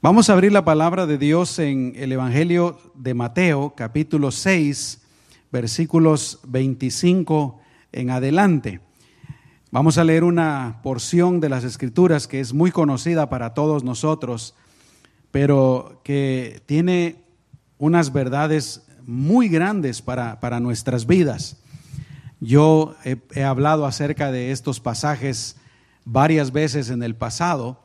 Vamos a abrir la palabra de Dios en el Evangelio de Mateo, capítulo 6, versículos 25 en adelante. Vamos a leer una porción de las Escrituras que es muy conocida para todos nosotros, pero que tiene unas verdades muy grandes para, para nuestras vidas. Yo he, he hablado acerca de estos pasajes varias veces en el pasado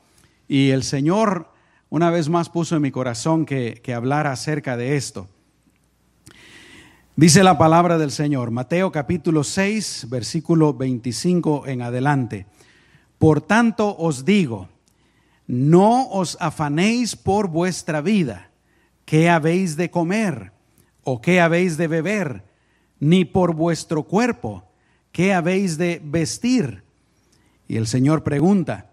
y el Señor una vez más puso en mi corazón que, que hablara acerca de esto. Dice la palabra del Señor, Mateo capítulo 6, versículo 25 en adelante. Por tanto os digo, no os afanéis por vuestra vida, qué habéis de comer o qué habéis de beber, ni por vuestro cuerpo, qué habéis de vestir. Y el Señor pregunta,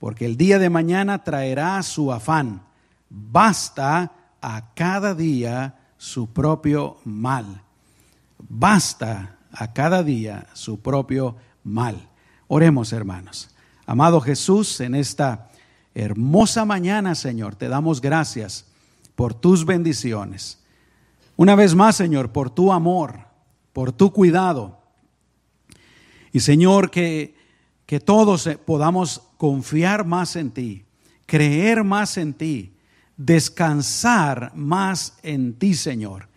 porque el día de mañana traerá su afán. Basta a cada día su propio mal. Basta a cada día su propio mal. Oremos, hermanos. Amado Jesús, en esta hermosa mañana, Señor, te damos gracias por tus bendiciones. Una vez más, Señor, por tu amor, por tu cuidado. Y Señor, que que todos eh, podamos confiar más en ti, creer más en ti, descansar más en ti, Señor,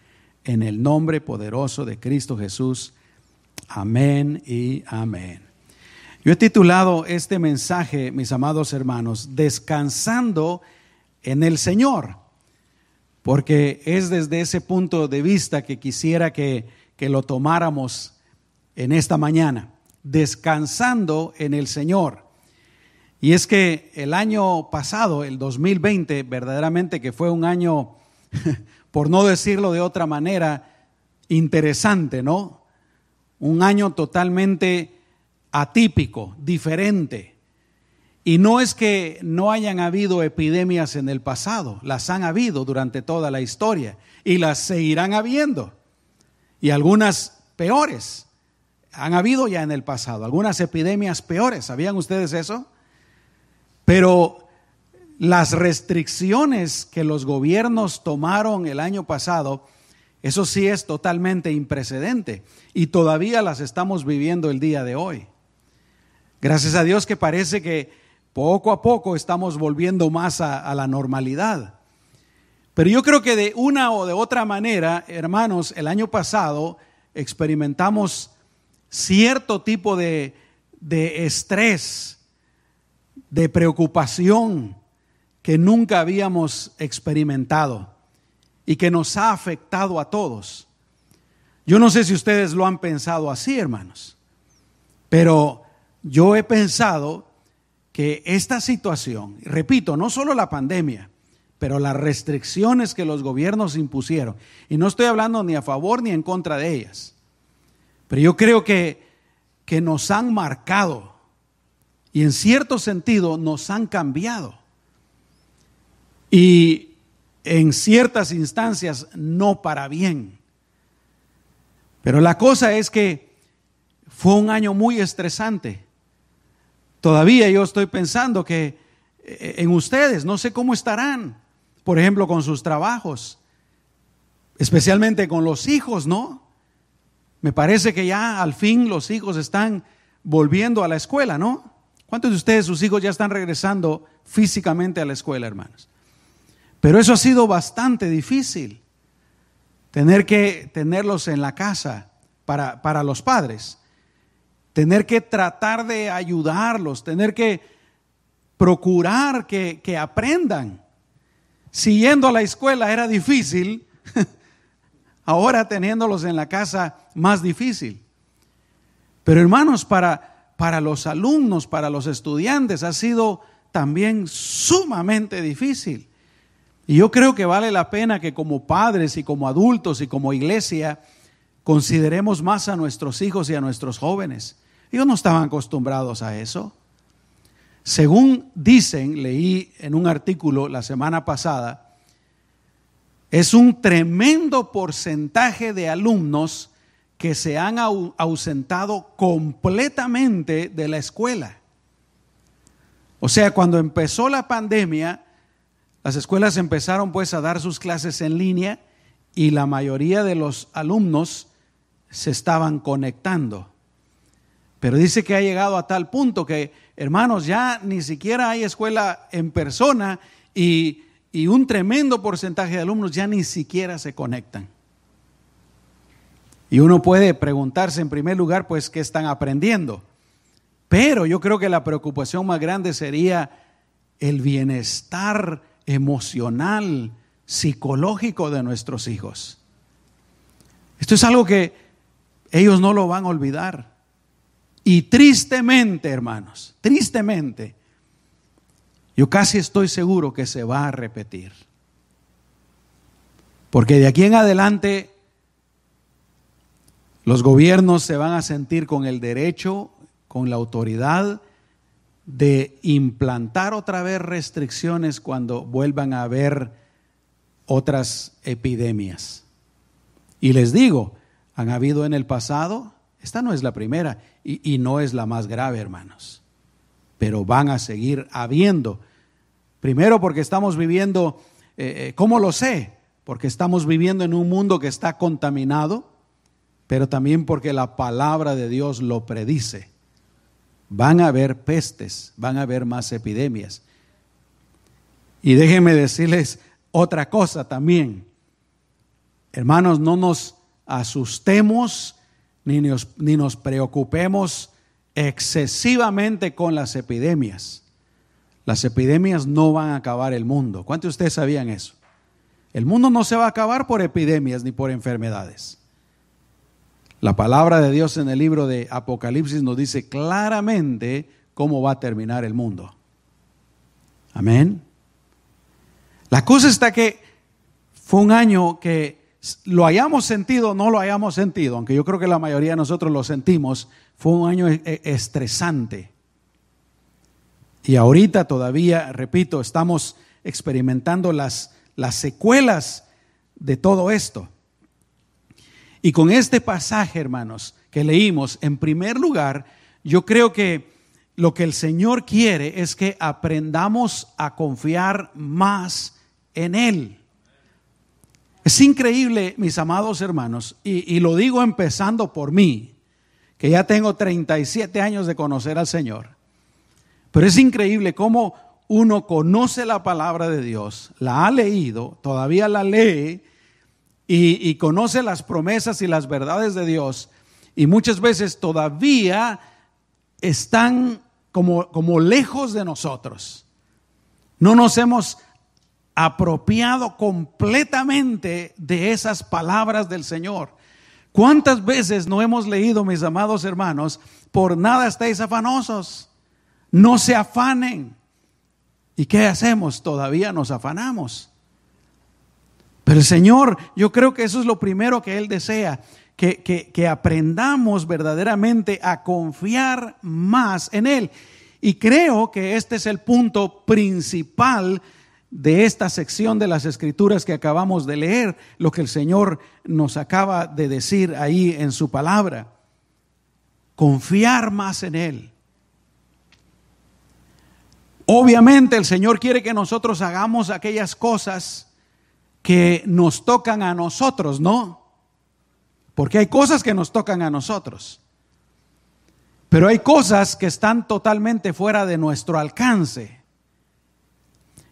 en el nombre poderoso de Cristo Jesús. Amén y amén. Yo he titulado este mensaje, mis amados hermanos, Descansando en el Señor, porque es desde ese punto de vista que quisiera que, que lo tomáramos en esta mañana descansando en el Señor. Y es que el año pasado, el 2020, verdaderamente que fue un año, por no decirlo de otra manera, interesante, ¿no? Un año totalmente atípico, diferente. Y no es que no hayan habido epidemias en el pasado, las han habido durante toda la historia y las seguirán habiendo. Y algunas peores han habido ya en el pasado, algunas epidemias peores, ¿sabían ustedes eso? Pero las restricciones que los gobiernos tomaron el año pasado, eso sí es totalmente imprecedente y todavía las estamos viviendo el día de hoy. Gracias a Dios que parece que poco a poco estamos volviendo más a, a la normalidad. Pero yo creo que de una o de otra manera, hermanos, el año pasado experimentamos cierto tipo de, estrés, de preocupación que nunca habíamos experimentado y que nos ha afectado a todos. Yo no sé si ustedes lo han pensado así, hermanos, pero yo he pensado que esta situación, repito, no solo la pandemia, pero las restricciones que los gobiernos impusieron, y no estoy hablando ni a favor ni en contra de ellas, pero yo creo que, que nos han marcado y en cierto sentido nos han cambiado. Y en ciertas instancias no para bien, Pero la cosa es que fue un año muy estresante. Todavía yo estoy pensando que eh, en ustedes, no sé cómo estarán, por ejemplo, con sus trabajos, especialmente con los hijos, ¿no? Me parece que ya al fin los hijos están volviendo a la escuela, ¿no? ¿Cuántos de ustedes, sus hijos, ya están regresando físicamente a la escuela, hermanos? Pero eso ha sido bastante difícil, tener que tenerlos en la casa para, para los padres, tener que tratar de ayudarlos, tener que procurar que, que aprendan. Si yendo a la escuela era difícil, ahora teniéndolos en la casa más difícil. Pero hermanos, para, para los alumnos, para los estudiantes, ha sido también sumamente difícil. Y yo creo que vale la pena que como padres y como adultos y como iglesia consideremos más a nuestros hijos y a nuestros jóvenes. Ellos no estaban acostumbrados a eso. Según dicen, leí en un artículo la semana pasada, es un tremendo porcentaje de alumnos que se han ausentado completamente de la escuela. O sea, cuando empezó la pandemia, las escuelas empezaron pues a dar sus clases en línea y la mayoría de los alumnos se estaban conectando. Pero dice que ha llegado a tal punto que, hermanos, ya ni siquiera hay escuela en persona y, y un tremendo porcentaje de alumnos ya ni siquiera se conectan. Y uno puede preguntarse en primer lugar, pues, ¿qué están aprendiendo? Pero yo creo que la preocupación más grande sería el bienestar emocional, psicológico de nuestros hijos. Esto es algo que ellos no lo van a olvidar. Y tristemente, hermanos, tristemente, yo casi estoy seguro que se va a repetir. Porque de aquí en adelante los gobiernos se van a sentir con el derecho, con la autoridad de implantar otra vez restricciones cuando vuelvan a haber otras epidemias. Y les digo, han habido en el pasado, esta no es la primera y, no es la más grave, hermanos, pero van a seguir habiendo. Primero porque estamos viviendo, eh, eh, ¿cómo lo sé? Porque estamos viviendo en un mundo que está contaminado pero también porque la palabra de Dios lo predice. Van a haber pestes, van a haber más epidemias. Y déjenme decirles otra cosa también. Hermanos, no nos asustemos ni ni nos preocupemos excesivamente con las epidemias. Las epidemias no van a acabar el mundo. ¿Cuántos de ustedes sabían eso? El mundo no se va a acabar por epidemias ni por enfermedades. La palabra de Dios en el libro de Apocalipsis nos dice claramente cómo va a terminar el mundo. Amén. La cosa está que fue un año que lo hayamos sentido o no lo hayamos sentido, aunque yo creo que la mayoría de nosotros lo sentimos, fue un año e-, e-, estresante. Y ahorita todavía, repito, estamos experimentando las, las secuelas de todo esto. Y con este pasaje, hermanos, que leímos, en primer lugar, yo creo que lo que el Señor quiere es que aprendamos a confiar más en Él. Es increíble, mis amados hermanos, y, lo digo empezando por mí, que ya tengo 37 años de conocer al Señor, pero es increíble cómo uno conoce la palabra de Dios, la ha leído, todavía la lee, y, conoce las promesas y las verdades de Dios y muchas veces todavía están como, como lejos de nosotros. No nos hemos apropiado completamente de esas palabras del Señor. ¿Cuántas veces no hemos leído, mis amados hermanos, por nada estáis afanosos? No se afanen. ¿Y qué hacemos? Todavía nos afanamos. Pero el Señor, yo creo que eso es lo primero que Él desea, que, que, aprendamos verdaderamente a confiar más en Él. Y creo que este es el punto principal de esta sección de las escrituras que acabamos de leer, lo que el Señor nos acaba de decir ahí en su palabra. Confiar más en Él. Obviamente el Señor quiere que nosotros hagamos aquellas cosas que nos tocan a nosotros, ¿no? Porque hay cosas que nos tocan a nosotros. Pero hay cosas que están totalmente fuera de nuestro alcance.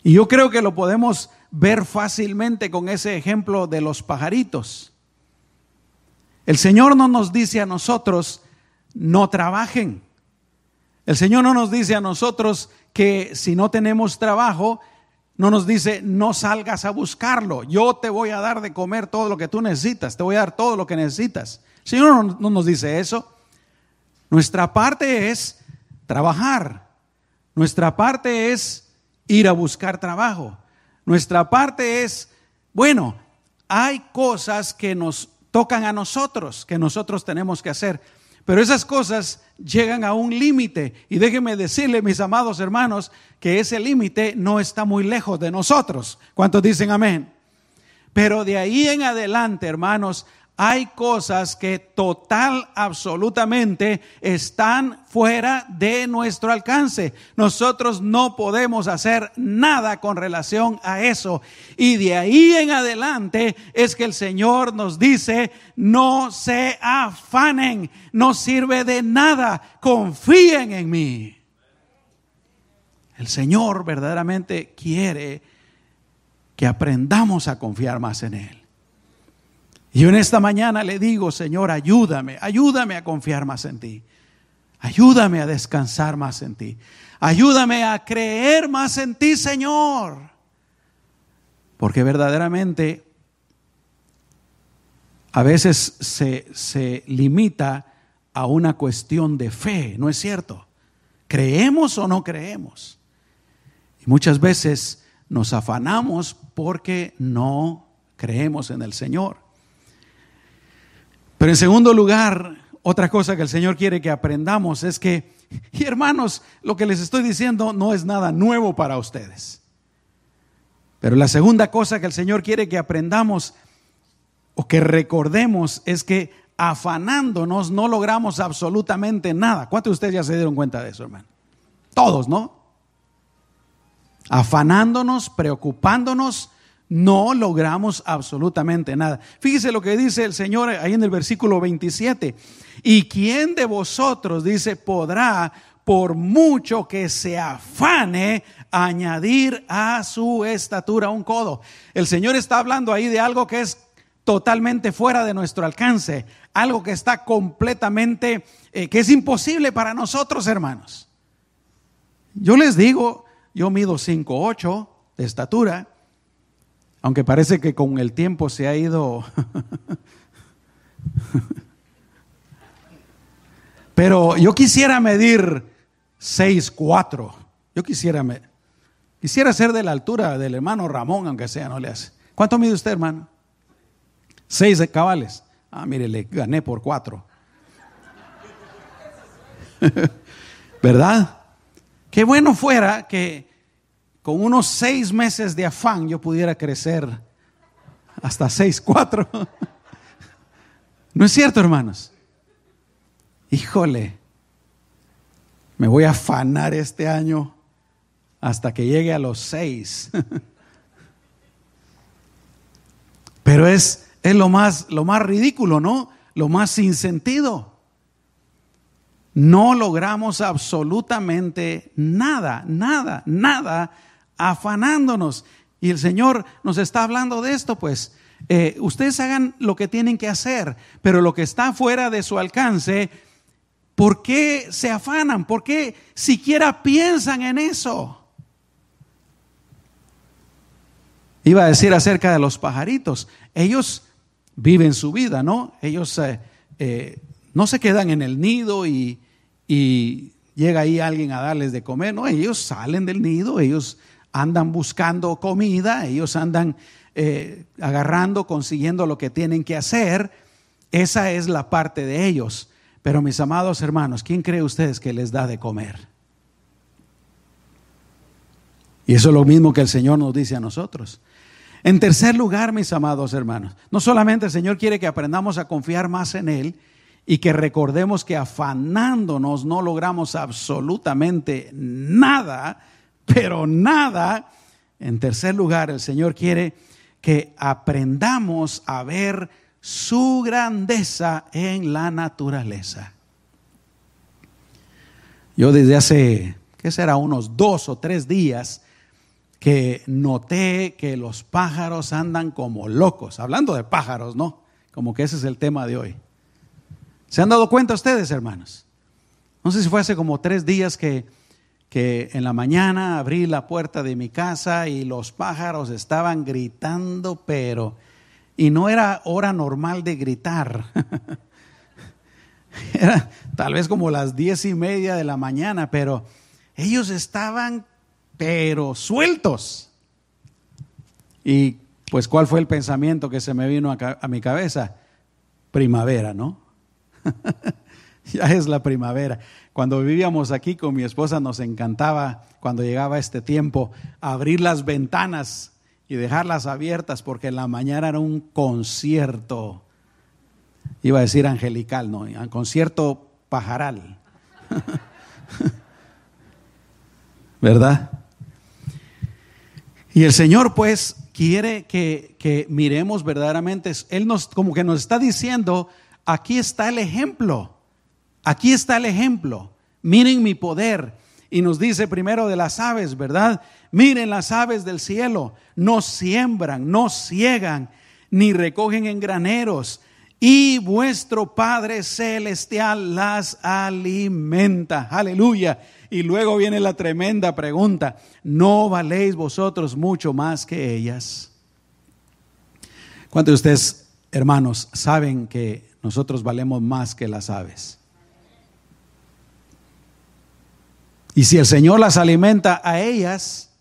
Y yo creo que lo podemos ver fácilmente con ese ejemplo de los pajaritos. El Señor no nos dice a nosotros, no trabajen. El Señor no nos dice a nosotros que si no tenemos trabajo, no nos dice, no salgas a buscarlo. Yo te voy a dar de comer todo lo que tú necesitas, te voy a dar todo lo que necesitas. El Señor no, no nos dice eso. Nuestra parte es trabajar. Nuestra parte es ir a buscar trabajo. Nuestra parte es, bueno, hay cosas que nos tocan a nosotros, que nosotros tenemos que hacer. Pero esas cosas llegan a un límite. Y déjenme decirle, mis amados hermanos, que ese límite no está muy lejos de nosotros. ¿Cuántos dicen amén? Pero de ahí en adelante, hermanos, hay cosas que total, absolutamente están fuera de nuestro alcance. Nosotros no podemos hacer nada con relación a eso. Y de ahí en adelante es que el Señor nos dice, no se afanen, no sirve de nada, confíen en mí. El Señor verdaderamente quiere que aprendamos a confiar más en Él. Y en esta mañana le digo, Señor, ayúdame, ayúdame a confiar más en ti. Ayúdame a descansar más en ti. Ayúdame a creer más en ti, Señor. Porque verdaderamente a veces se, se limita a una cuestión de fe, ¿no es cierto? ¿Creemos o no creemos? Y muchas veces nos afanamos porque no creemos en el Señor. Pero en segundo lugar, otra cosa que el Señor quiere que aprendamos es que, y hermanos, lo que les estoy diciendo no es nada nuevo para ustedes. Pero la segunda cosa que el Señor quiere que aprendamos o que recordemos es que afanándonos no logramos absolutamente nada. ¿Cuántos de ustedes ya se dieron cuenta de eso, hermano? Todos, ¿no? Afanándonos, preocupándonos, no logramos absolutamente nada. Fíjese lo que dice el Señor ahí en el versículo 27. ¿Y quién de vosotros, dice, podrá, por mucho que se afane, añadir a su estatura un codo? El Señor está hablando ahí de algo que es totalmente fuera de nuestro alcance, algo que está completamente, eh, que es imposible para nosotros, hermanos. Yo les digo, yo mido 5'8 de estatura, aunque parece que con el tiempo se ha ido... Pero yo quisiera medir 6'4". Yo quisiera, me, quisiera ser de la altura del hermano Ramón, aunque sea, no le hace. ¿Cuánto mide usted, hermano? Seis cabales. Ah, mire, le gané por cuatro. ¿Verdad? Qué bueno fuera que con unos seis meses de afán yo pudiera crecer hasta seis, cuatro. ¿No es cierto, hermanos? Híjole, me voy a afanar este año hasta que llegue a los seis. Pero es, es lo, más, lo más ridículo, ¿no? Lo más sin sentido. No logramos absolutamente nada, nada, nada afanándonos. Y el Señor nos está hablando de esto, pues. Eh, ustedes hagan lo que tienen que hacer, pero lo que está fuera de su alcance, ¿por qué se afanan? ¿Por qué siquiera piensan en eso? Iba a decir acerca de los pajaritos. Ellos viven su vida, ¿no? Ellos eh, eh, no se quedan en el nido y, y, llega ahí alguien a darles de comer, no, ellos salen del nido, ellos andan buscando comida, ellos andan eh, agarrando, consiguiendo lo que tienen que hacer. Esa es la parte de ellos. Pero mis amados hermanos, ¿quién cree ustedes que les da de comer? Y eso es lo mismo que el Señor nos dice a nosotros. En tercer lugar, mis amados hermanos, no solamente el Señor quiere que aprendamos a confiar más en Él y que recordemos que afanándonos no logramos absolutamente nada, pero nada. En tercer lugar, el Señor quiere que aprendamos a ver su grandeza en la naturaleza. Yo desde hace, ¿qué será? Unos dos o tres días que noté que los pájaros andan como locos. Hablando de pájaros, ¿no? Como que ese es el tema de hoy. ¿Se han dado cuenta ustedes, hermanos? No sé si fue hace como tres días que, que en la mañana abrí la puerta de mi casa y los pájaros estaban gritando, pero... Y no era hora normal de gritar. era tal vez como las diez y media de la mañana, pero ellos estaban pero sueltos. Y pues, ¿cuál fue el pensamiento que se me vino a, mi cabeza? Primavera, ¿no? ya es la primavera. Cuando vivíamos aquí con mi esposa nos encantaba, cuando llegaba este tiempo, abrir las ventanas y dejarlas abiertas porque en la mañana era un concierto, iba a decir angelical, no, un concierto pajaral. ¿Verdad? Y el Señor pues quiere que, miremos verdaderamente, Él nos como que nos está diciendo, aquí está el ejemplo, aquí está el ejemplo, miren mi poder. Y nos dice primero de las aves, ¿verdad? Miren las aves del cielo, no siembran, no ciegan, ni recogen en graneros, y vuestro Padre Celestial las alimenta. Aleluya. Y luego viene la tremenda pregunta, ¿no valéis vosotros mucho más que ellas? ¿Cuántos de ustedes, hermanos, saben que nosotros valemos más que las aves? Y si el Señor las alimenta a ellas,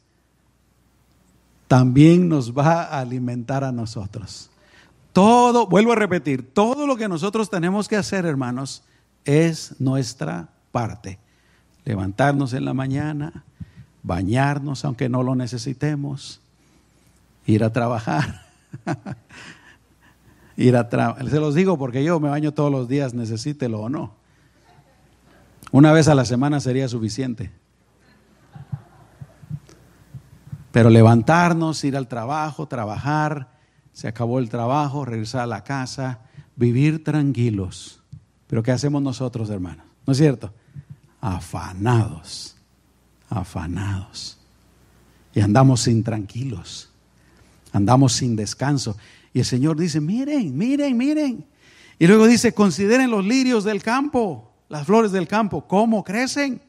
también nos va a alimentar a nosotros. Todo, vuelvo a repetir, todo lo que nosotros tenemos que hacer, hermanos, es nuestra parte levantarnos en la mañana, bañarnos aunque no lo necesitemos, ir a trabajar. ir a Se los digo porque yo me baño todos los días, necesítelo o no. Una vez a la semana sería suficiente. Pero levantarnos, ir al trabajo, trabajar, se acabó el trabajo, regresar a la casa, vivir tranquilos. Pero ¿qué hacemos nosotros, hermanos? ¿No es cierto? afanados, afanados. Y andamos sin tranquilos, andamos sin descanso. Y el Señor dice, miren, miren, miren. Y luego dice, consideren los lirios del campo, las flores del campo, cómo crecen.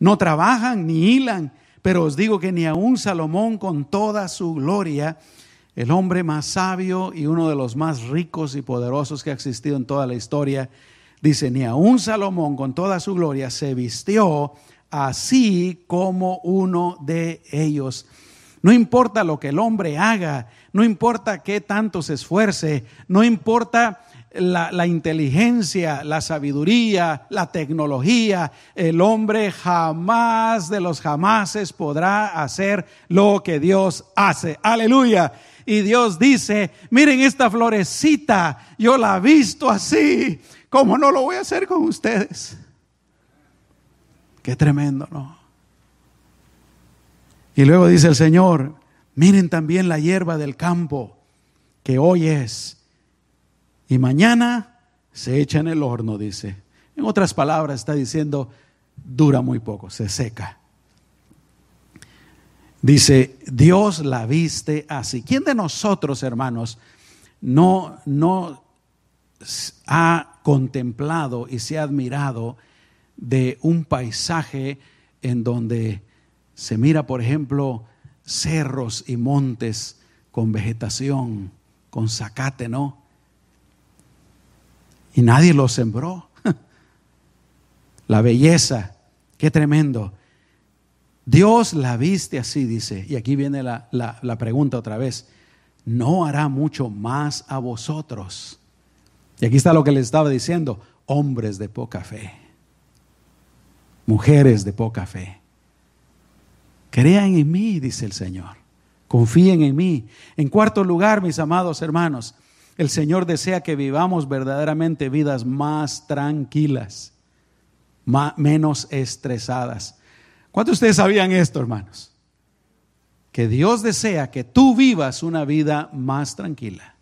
No trabajan ni hilan, pero os digo que ni aun Salomón con toda su gloria, el hombre más sabio y uno de los más ricos y poderosos que ha existido en toda la historia, Dice, ni aun Salomón con toda su gloria se vistió así como uno de ellos. No importa lo que el hombre haga, no importa qué tanto se esfuerce, no importa la, inteligencia, la sabiduría, la tecnología, el hombre jamás de los jamases podrá hacer lo que Dios hace. Aleluya. Y Dios dice, miren esta florecita, yo la he visto así, ¿Cómo no lo voy a hacer con ustedes? Qué tremendo, ¿no? Y luego dice el Señor, miren también la hierba del campo, que hoy es, y mañana se echa en el horno, dice. En otras palabras, está diciendo, dura muy poco, se seca. Dice, Dios la viste así. ¿Quién de nosotros, hermanos, no, no ha contemplado y se ha admirado de un paisaje en donde se mira, por ejemplo, cerros y montes con vegetación, con zacate, ¿no? Y nadie lo sembró. La belleza, qué tremendo. Dios la viste así, dice, y aquí viene la, la pregunta otra vez, ¿no hará mucho más a vosotros? Y aquí está lo que les estaba diciendo, hombres de poca fe, mujeres de poca fe. Crean en mí, dice el Señor. Confíen en mí. En cuarto lugar, mis amados hermanos, el Señor desea que vivamos verdaderamente vidas más tranquilas, menos estresadas. ¿Cuántos de ustedes sabían esto, hermanos? Que Dios desea que tú vivas una vida más tranquila.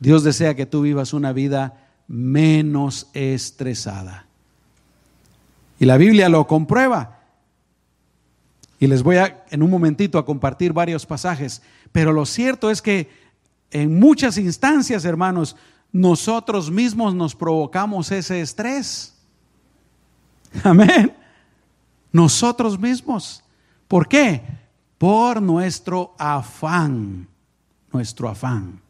Dios desea que tú vivas una vida menos estresada. Y la Biblia lo comprueba. Y les voy a en un momentito a compartir varios pasajes, pero lo cierto es que en muchas instancias, hermanos, nosotros mismos nos provocamos ese estrés. Amén. Nosotros mismos. ¿Por qué? Por nuestro afán, nuestro afán.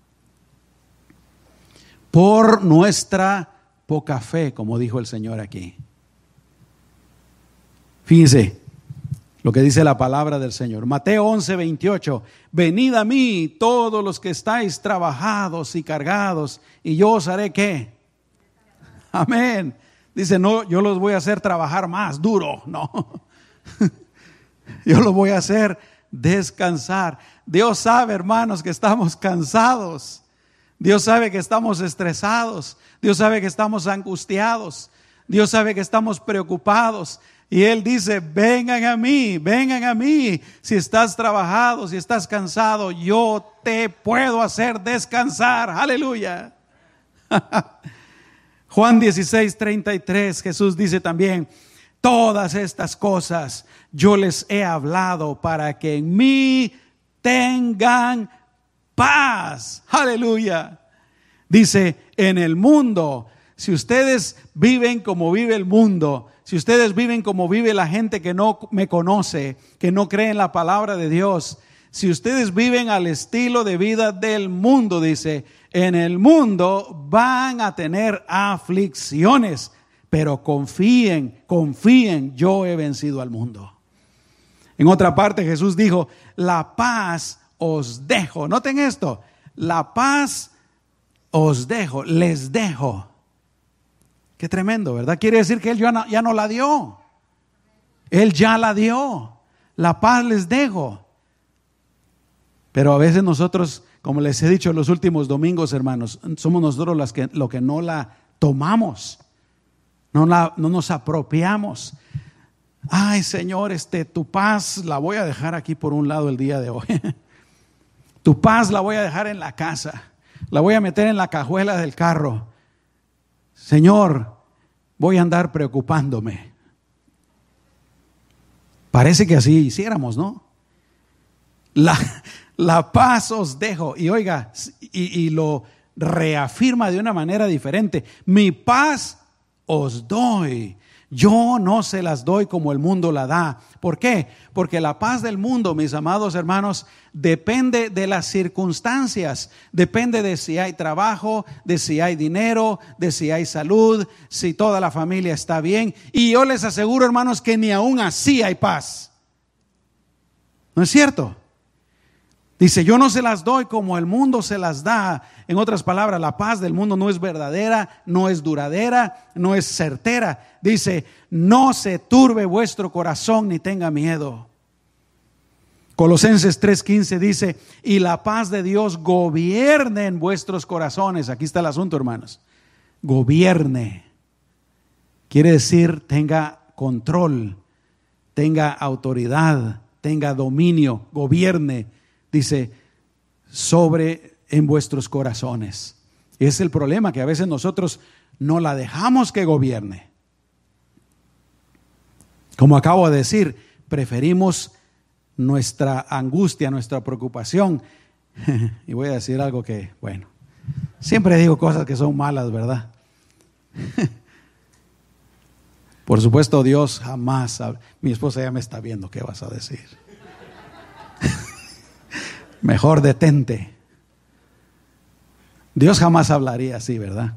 Por nuestra poca fe, como dijo el Señor aquí. Fíjense, lo que dice la palabra del Señor. Mateo 11, 28. Venid a mí todos los que estáis trabajados y cargados, y yo os haré qué. Amén. Dice, no, yo los voy a hacer trabajar más duro. No. Yo los voy a hacer descansar. Dios sabe, hermanos, que estamos cansados. Dios sabe que estamos estresados. Dios sabe que estamos angustiados. Dios sabe que estamos preocupados. Y Él dice, vengan a mí, vengan a mí. Si estás trabajado, si estás cansado, yo te puedo hacer descansar. Aleluya. Juan 16, 33, Jesús dice también, todas estas cosas yo les he hablado para que en mí tengan paz. Aleluya. Dice, en el mundo, si ustedes viven como vive el mundo, si ustedes viven como vive la gente que no me conoce, que no cree en la palabra de Dios, si ustedes viven al estilo de vida del mundo, dice, en el mundo van a tener aflicciones, pero confíen, confíen, yo he vencido al mundo. En otra parte Jesús dijo, la paz os dejo. Noten esto, la paz os dejo, les dejo. Qué tremendo, ¿verdad? Quiere decir que Él ya no, ya no la dio. Él ya la dio. La paz les dejo. Pero a veces nosotros, como les he dicho los últimos domingos, hermanos, somos nosotros los que, lo que no la tomamos. No, la, no nos apropiamos. Ay, Señor, este, tu paz la voy a dejar aquí por un lado el día de hoy. tu paz la voy a dejar en la casa. La voy a meter en la cajuela del carro. Señor, voy a andar preocupándome. Parece que así hiciéramos, ¿no? La, la paz os dejo. Y oiga, y, y lo reafirma de una manera diferente. Mi paz os doy. Yo no se las doy como el mundo la da. ¿Por qué? Porque la paz del mundo, mis amados hermanos, depende de las circunstancias, depende de si hay trabajo, de si hay dinero, de si hay salud, si toda la familia está bien. Y yo les aseguro, hermanos, que ni aún así hay paz. ¿No es cierto? Dice, yo no se las doy como el mundo se las da. En otras palabras, la paz del mundo no es verdadera, no es duradera, no es certera. Dice, no se turbe vuestro corazón ni tenga miedo. Colosenses 3:15 dice, y la paz de Dios gobierne en vuestros corazones. Aquí está el asunto, hermanos. Gobierne. Quiere decir, tenga control, tenga autoridad, tenga dominio, gobierne dice, sobre en vuestros corazones. Es el problema que a veces nosotros no la dejamos que gobierne. Como acabo de decir, preferimos nuestra angustia, nuestra preocupación. y voy a decir algo que, bueno, siempre digo cosas que son malas, ¿verdad? Por supuesto, Dios jamás, mi esposa ya me está viendo, ¿qué vas a decir? mejor detente. Dios jamás hablaría así, ¿verdad?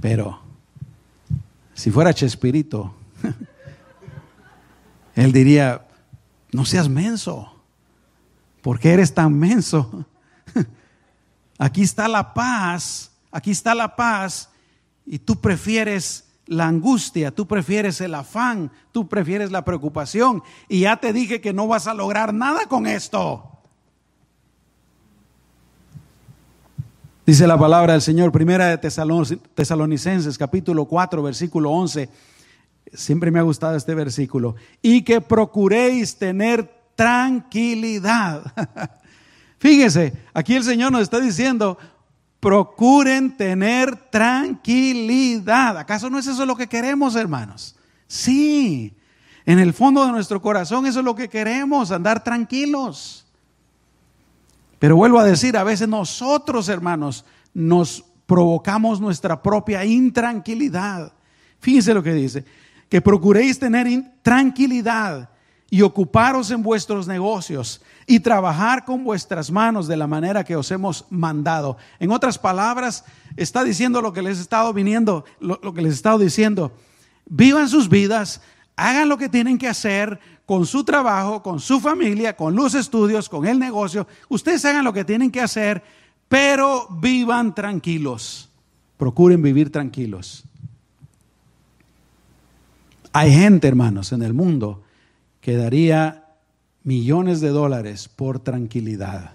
Pero si fuera Chespirito, él diría, no seas menso. ¿Por qué eres tan menso? Aquí está la paz, aquí está la paz, y tú prefieres la angustia, tú prefieres el afán, tú prefieres la preocupación y ya te dije que no vas a lograr nada con esto. Dice la palabra del Señor, primera de Tesalonicenses, capítulo 4, versículo 11. Siempre me ha gustado este versículo. Y que procuréis tener tranquilidad. Fíjese, aquí el Señor nos está diciendo, procuren tener tranquilidad. ¿Acaso no es eso lo que queremos, hermanos? Sí, en el fondo de nuestro corazón eso es lo que queremos, andar tranquilos. Pero vuelvo a decir, a veces nosotros, hermanos, nos provocamos nuestra propia intranquilidad. Fíjense lo que dice, que procuréis tener tranquilidad y ocuparos en vuestros negocios y trabajar con vuestras manos de la manera que os hemos mandado. En otras palabras, está diciendo lo que les he estado viniendo, lo, que les he estado diciendo. Vivan sus vidas, hagan lo que tienen que hacer con su trabajo, con su familia, con los estudios, con el negocio. Ustedes hagan lo que tienen que hacer, pero vivan tranquilos. Procuren vivir tranquilos. Hay gente, hermanos, en el mundo que daría millones de dólares por tranquilidad.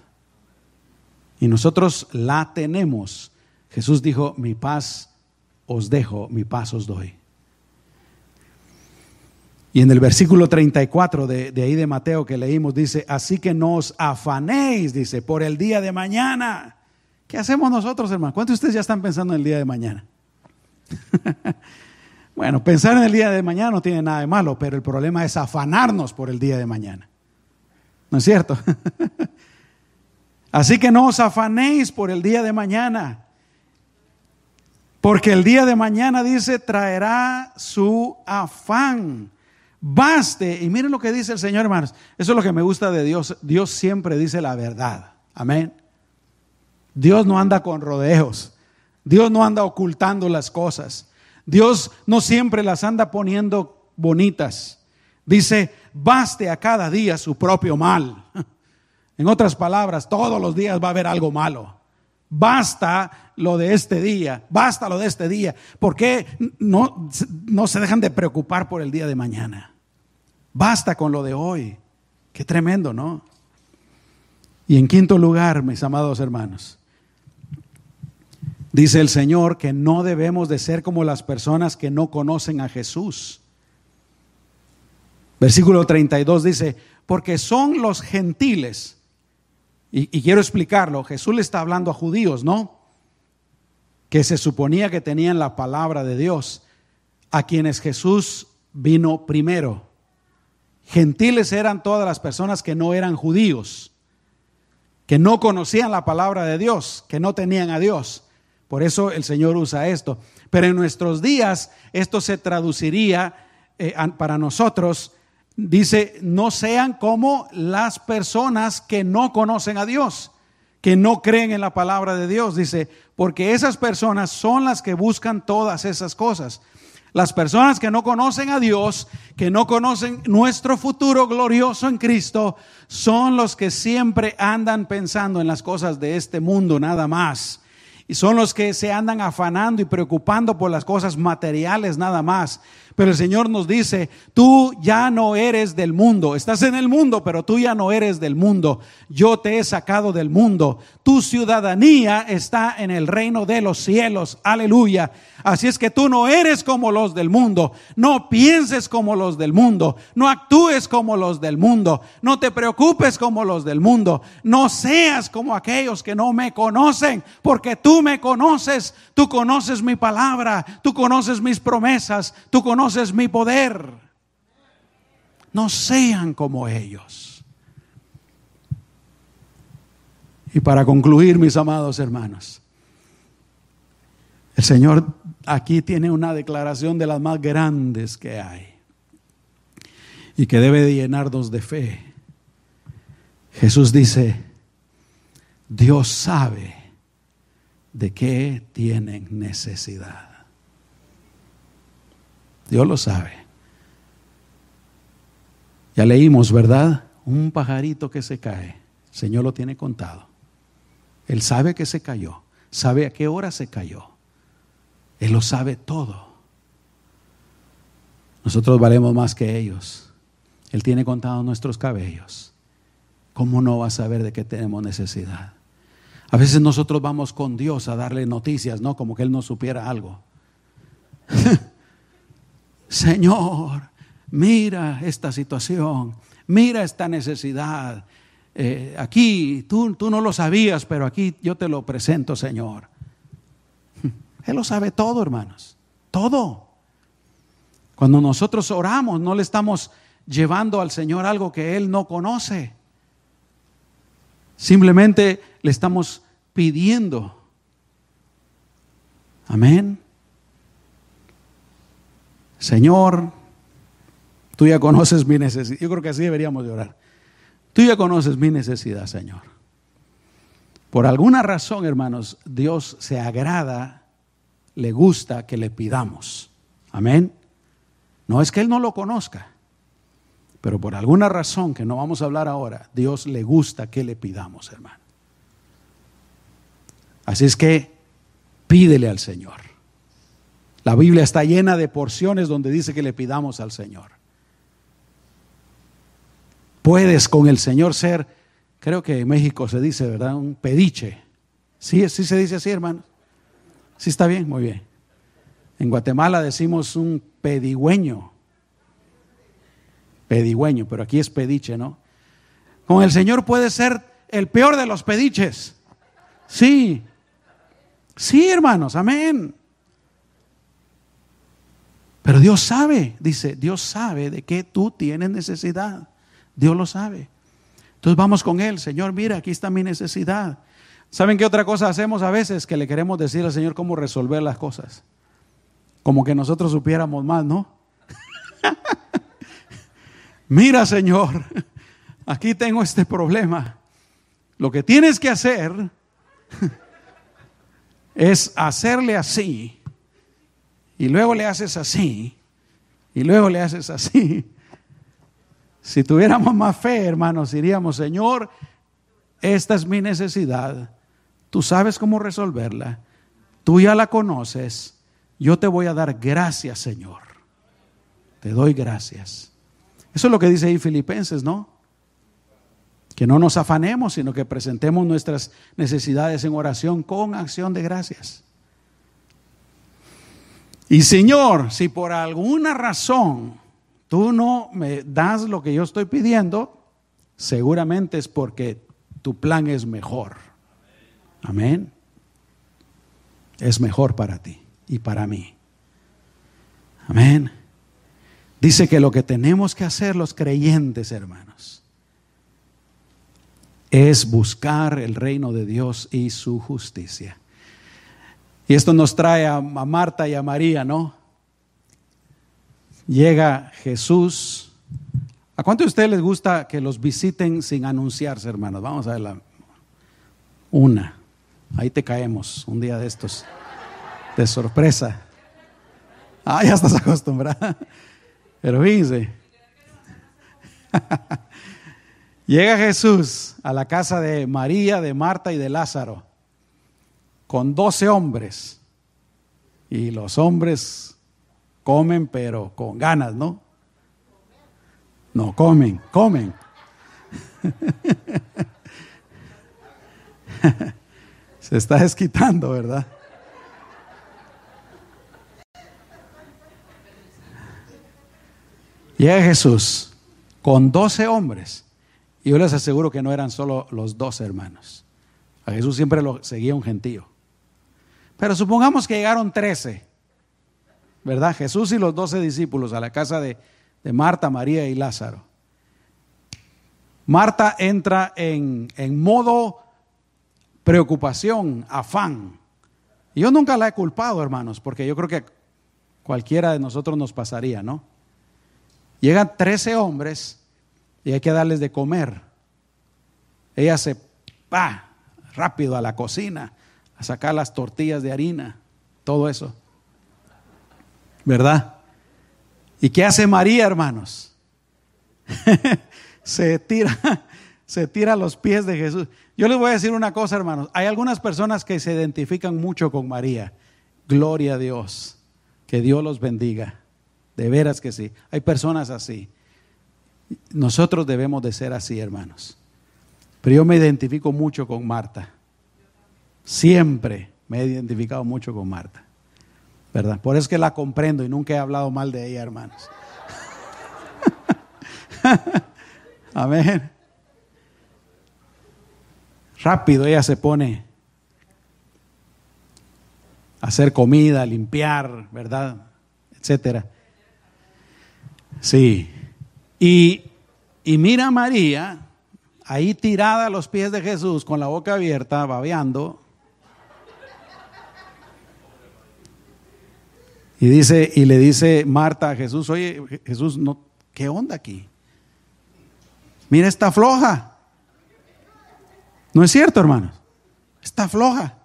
Y nosotros la tenemos. Jesús dijo, mi paz os dejo, mi paz os doy. Y en el versículo 34 de, de, ahí de Mateo que leímos dice, así que no os afanéis, dice, por el día de mañana. ¿Qué hacemos nosotros, hermano? ¿Cuántos de ustedes ya están pensando en el día de mañana? bueno, pensar en el día de mañana no tiene nada de malo, pero el problema es afanarnos por el día de mañana. ¿No es cierto? Así que no os afanéis por el día de mañana, porque el día de mañana dice traerá su afán. Baste, y miren lo que dice el Señor, hermanos. Eso es lo que me gusta de Dios. Dios siempre dice la verdad. Amén. Dios no anda con rodeos. Dios no anda ocultando las cosas. Dios no siempre las anda poniendo bonitas. Dice, baste a cada día su propio mal. En otras palabras, todos los días va a haber algo malo. Basta lo de este día, basta lo de este día. ¿Por qué no, no se dejan de preocupar por el día de mañana? Basta con lo de hoy. Qué tremendo, ¿no? Y en quinto lugar, mis amados hermanos, dice el Señor que no debemos de ser como las personas que no conocen a Jesús. Versículo 32 dice, porque son los gentiles, y, y, quiero explicarlo, Jesús le está hablando a judíos, ¿no? Que se suponía que tenían la palabra de Dios, a quienes Jesús vino primero. Gentiles eran todas las personas que no eran judíos, que no conocían la palabra de Dios, que no tenían a Dios. Por eso el Señor usa esto. Pero en nuestros días esto se traduciría eh, para nosotros dice, no sean como las personas que no conocen a Dios, que no creen en la palabra de Dios. Dice, porque esas personas son las que buscan todas esas cosas. Las personas que no conocen a Dios, que no conocen nuestro futuro glorioso en Cristo, son los que siempre andan pensando en las cosas de este mundo nada más. Y son los que se andan afanando y preocupando por las cosas materiales nada más. Pero el Señor nos dice, tú ya no eres del mundo, estás en el mundo, pero tú ya no eres del mundo. Yo te he sacado del mundo. Tu ciudadanía está en el reino de los cielos. Aleluya. Así es que tú no eres como los del mundo. No pienses como los del mundo. No actúes como los del mundo. No te preocupes como los del mundo. No seas como aquellos que no me conocen, porque tú me conoces. Tú conoces mi palabra. Tú conoces mis promesas. Tú conoces es mi poder. No sean como ellos. Y para concluir, mis amados hermanos, el Señor aquí tiene una declaración de las más grandes que hay y que debe de llenarnos de fe. Jesús dice, Dios sabe de qué tienen necesidad. Dios lo sabe. Ya leímos, ¿verdad? Un pajarito que se cae. El Señor lo tiene contado. Él sabe que se cayó. Sabe a qué hora se cayó. Él lo sabe todo. Nosotros valemos más que ellos. Él tiene contados nuestros cabellos. ¿Cómo no va a saber de qué tenemos necesidad? A veces nosotros vamos con Dios a darle noticias, ¿no? Como que Él no supiera algo. Señor, mira esta situación, mira esta necesidad. Eh, aquí tú, tú no lo sabías, pero aquí yo te lo presento, Señor. Él lo sabe todo, hermanos, todo. Cuando nosotros oramos, no le estamos llevando al Señor algo que Él no conoce. Simplemente le estamos pidiendo. Amén. Señor, tú ya conoces mi necesidad. Yo creo que así deberíamos de orar. Tú ya conoces mi necesidad, Señor. Por alguna razón, hermanos, Dios se agrada, le gusta que le pidamos. Amén. No es que Él no lo conozca, pero por alguna razón que no vamos a hablar ahora, Dios le gusta que le pidamos, hermano. Así es que pídele al Señor. La Biblia está llena de porciones donde dice que le pidamos al Señor. Puedes con el Señor ser, creo que en México se dice, ¿verdad? Un pediche. ¿Sí, sí se dice así, hermano? ¿Sí está bien? Muy bien. En Guatemala decimos un pedigüeño pedigüeño, pero aquí es pediche, ¿no? Con el Señor puede ser el peor de los pediches. Sí, sí, hermanos, amén. Pero Dios sabe, dice, Dios sabe de qué tú tienes necesidad. Dios lo sabe. Entonces vamos con Él, Señor, mira, aquí está mi necesidad. ¿Saben qué otra cosa hacemos a veces? Que le queremos decir al Señor cómo resolver las cosas. Como que nosotros supiéramos más, ¿no? mira Señor, aquí tengo este problema. Lo que tienes que hacer es hacerle así, y luego le haces así, y luego le haces así. Si tuviéramos más fe, hermanos, diríamos, Señor, esta es mi necesidad, tú sabes cómo resolverla, tú ya la conoces, yo te voy a dar gracias, Señor. Te doy gracias. Eso es lo que dice ahí Filipenses, ¿no? Que no nos afanemos, sino que presentemos nuestras necesidades en oración con acción de gracias. Y Señor, si por alguna razón tú no me das lo que yo estoy pidiendo, seguramente es porque tu plan es mejor. Amén. Es mejor para ti y para mí. Amén. Dice que lo que tenemos que hacer los creyentes, hermanos, es buscar el reino de Dios y su justicia. Y esto nos trae a, Marta y a María, ¿no? Llega Jesús. ¿A cuánto de ustedes les gusta que los visiten sin anunciarse, hermanos? Vamos a ver la una. Ahí te caemos un día de estos. De sorpresa. Ah, ya estás acostumbrada. Pero fíjense, llega Jesús a la casa de María, de Marta y de Lázaro con doce hombres. Y los hombres comen, pero con ganas, ¿no? No, comen, comen. Se está desquitando, ¿verdad? Llega Jesús con doce hombres. Y yo les aseguro que no eran solo los dos hermanos. A Jesús siempre lo seguía un gentío. Pero supongamos que llegaron trece, ¿verdad? Jesús y los doce discípulos a la casa de, de Marta, María y Lázaro. Marta entra en, en modo preocupación, afán. Yo nunca la he culpado, hermanos, porque yo creo que cualquiera de nosotros nos pasaría, ¿no? Llegan 13 hombres y hay que darles de comer. Ella se va rápido a la cocina a sacar las tortillas de harina, todo eso. ¿Verdad? ¿Y qué hace María, hermanos? se tira se tira a los pies de Jesús. Yo les voy a decir una cosa, hermanos. Hay algunas personas que se identifican mucho con María. Gloria a Dios. Que Dios los bendiga. De veras que sí. Hay personas así. Nosotros debemos de ser así, hermanos. Pero yo me identifico mucho con Marta. Siempre me he identificado mucho con Marta. ¿Verdad? Por eso es que la comprendo y nunca he hablado mal de ella, hermanos. Amén. Rápido ella se pone a hacer comida, limpiar, ¿verdad? Etcétera. Sí. Y, y mira a María ahí tirada a los pies de Jesús con la boca abierta, babeando. Y dice, y le dice Marta a Jesús, oye, Jesús, no, ¿qué onda aquí? Mira, está floja. ¿No es cierto, hermanos? Está floja.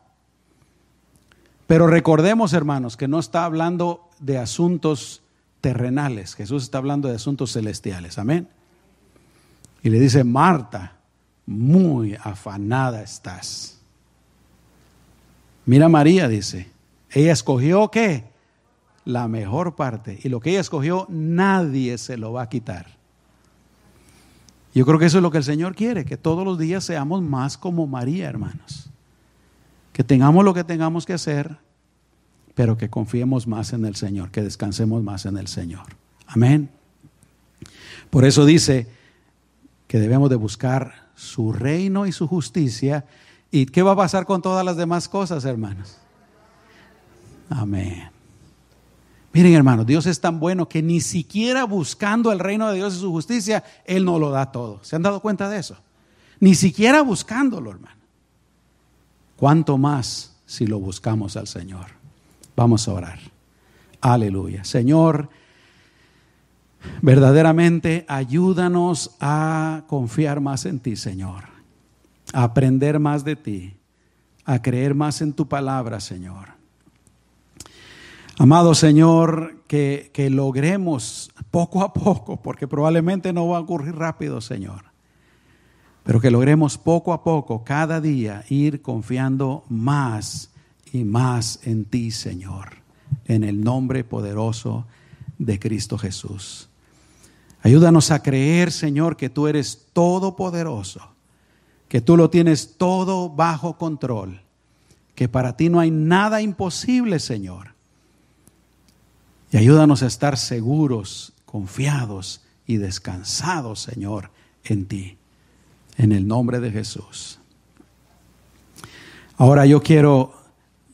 Pero recordemos, hermanos, que no está hablando de asuntos terrenales. Jesús está hablando de asuntos celestiales. Amén. Y le dice, Marta, muy afanada estás. Mira María, dice, ella escogió qué? La mejor parte. Y lo que ella escogió, nadie se lo va a quitar. Yo creo que eso es lo que el Señor quiere, que todos los días seamos más como María, hermanos. Que tengamos lo que tengamos que hacer, pero que confiemos más en el Señor, que descansemos más en el Señor. Amén. Por eso dice, que debemos de buscar su reino y su justicia. ¿Y qué va a pasar con todas las demás cosas, hermanos? Amén. Miren, hermanos, Dios es tan bueno que ni siquiera buscando el reino de Dios y su justicia, Él no lo da todo. ¿Se han dado cuenta de eso? Ni siquiera buscándolo, hermano. ¿Cuánto más si lo buscamos al Señor? Vamos a orar. Aleluya. Señor, Verdaderamente ayúdanos a confiar más en ti, Señor, a aprender más de ti, a creer más en tu palabra, Señor. Amado Señor, que, que logremos poco a poco, porque probablemente no va a ocurrir rápido, Señor, pero que logremos poco a poco, cada día, ir confiando más y más en ti, Señor, en el nombre poderoso de Cristo Jesús. Ayúdanos a creer, Señor, que tú eres todopoderoso, que tú lo tienes todo bajo control, que para ti no hay nada imposible, Señor. Y ayúdanos a estar seguros, confiados y descansados, Señor, en ti, en el nombre de Jesús. Ahora yo quiero,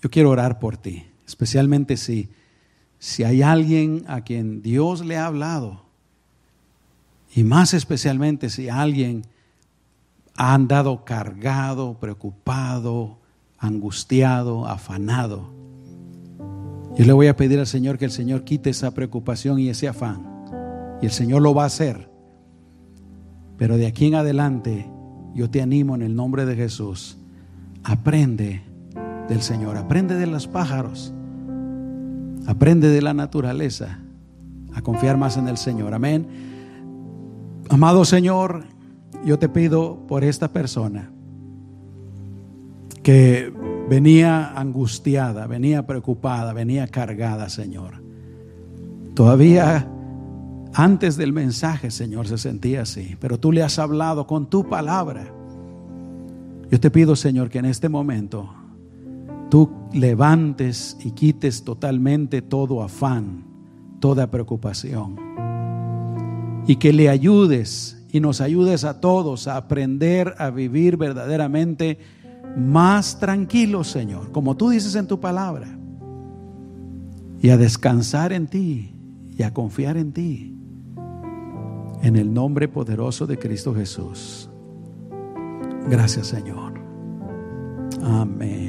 yo quiero orar por ti, especialmente si, si hay alguien a quien Dios le ha hablado y más especialmente si alguien ha andado cargado, preocupado, angustiado, afanado. Yo le voy a pedir al Señor que el Señor quite esa preocupación y ese afán. Y el Señor lo va a hacer. Pero de aquí en adelante, yo te animo en el nombre de Jesús. Aprende del Señor, aprende de los pájaros, aprende de la naturaleza, a confiar más en el Señor. Amén. Amado Señor, yo te pido por esta persona que venía angustiada, venía preocupada, venía cargada, Señor. Todavía antes del mensaje, Señor, se sentía así, pero tú le has hablado con tu palabra. Yo te pido, Señor, que en este momento tú levantes y quites totalmente todo afán, toda preocupación y que le ayudes y nos ayudes a todos a aprender a vivir verdaderamente más tranquilos, Señor, como tú dices en tu palabra, y a descansar en ti y a confiar en ti. En el nombre poderoso de Cristo Jesús. Gracias, Señor. Amén.